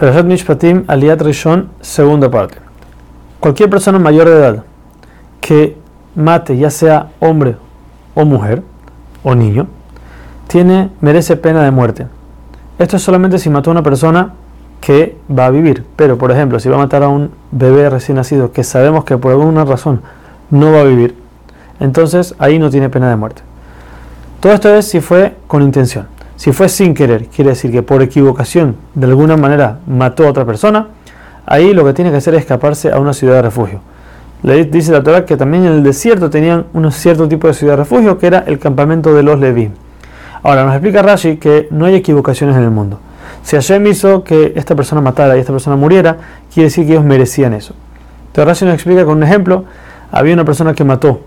Perashat Mishpatim, Aliat Rishon, segunda parte. Cualquier persona mayor de edad que mate, ya sea hombre o mujer o niño, tiene, merece pena de muerte. Esto es solamente si mató a una persona que va a vivir. Pero, por ejemplo, si va a matar a un bebé recién nacido que sabemos que por alguna razón no va a vivir, entonces ahí no tiene pena de muerte. Todo esto es si fue con intención. Si fue sin querer, quiere decir que por equivocación de alguna manera mató a otra persona, ahí lo que tiene que hacer es escaparse a una ciudad de refugio. Le dice la Torah que también en el desierto tenían un cierto tipo de ciudad de refugio que era el campamento de los Leví. Ahora nos explica Rashi que no hay equivocaciones en el mundo. Si Hashem hizo que esta persona matara y esta persona muriera, quiere decir que ellos merecían eso. Entonces Rashi nos explica con un ejemplo, había una persona que mató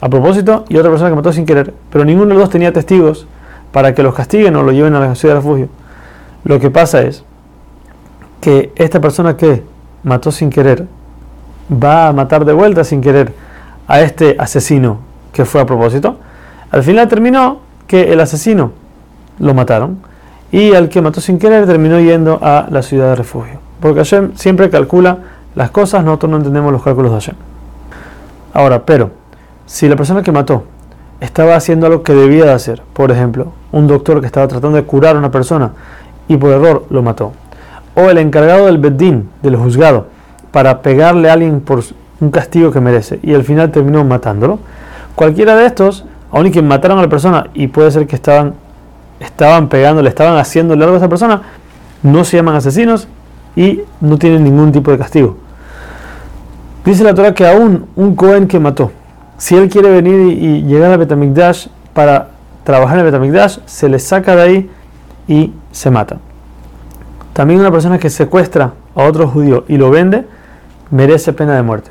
a propósito y otra persona que mató sin querer, pero ninguno de los dos tenía testigos para que los castiguen o lo lleven a la ciudad de refugio. Lo que pasa es que esta persona que mató sin querer va a matar de vuelta sin querer a este asesino que fue a propósito. Al final terminó que el asesino lo mataron y al que mató sin querer terminó yendo a la ciudad de refugio. Porque Hashem siempre calcula las cosas, nosotros no entendemos los cálculos de Hashem. Ahora, pero, si la persona que mató estaba haciendo algo que debía de hacer, por ejemplo, un doctor que estaba tratando de curar a una persona y por error lo mató, o el encargado del bedín, del juzgado, para pegarle a alguien por un castigo que merece y al final terminó matándolo, cualquiera de estos, aun y que mataron a la persona y puede ser que estaban, estaban pegándole, estaban haciéndole algo a esa persona, no se llaman asesinos y no tienen ningún tipo de castigo. Dice la Torah que aún un Cohen que mató, si él quiere venir y, llegar a Betamikdash para trabajar en Betamikdash, se le saca de ahí y se mata. También una persona que secuestra a otro judío y lo vende, merece pena de muerte.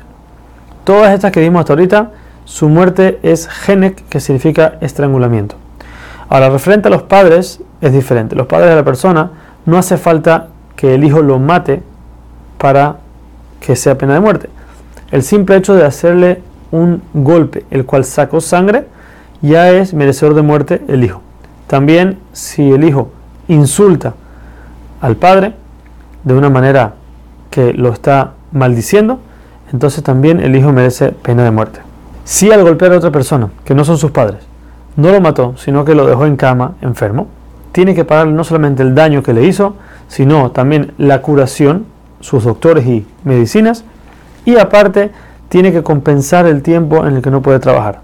Todas estas que dimos hasta ahorita, su muerte es genek, que significa estrangulamiento. Ahora, referente a los padres, es diferente. Los padres de la persona no hace falta que el hijo lo mate para que sea pena de muerte. El simple hecho de hacerle un golpe, el cual sacó sangre, ya es merecedor de muerte el hijo. También si el hijo insulta al padre de una manera que lo está maldiciendo, entonces también el hijo merece pena de muerte. Si al golpear a otra persona, que no son sus padres, no lo mató, sino que lo dejó en cama enfermo, tiene que pagar no solamente el daño que le hizo, sino también la curación, sus doctores y medicinas, y aparte tiene que compensar el tiempo en el que no puede trabajar.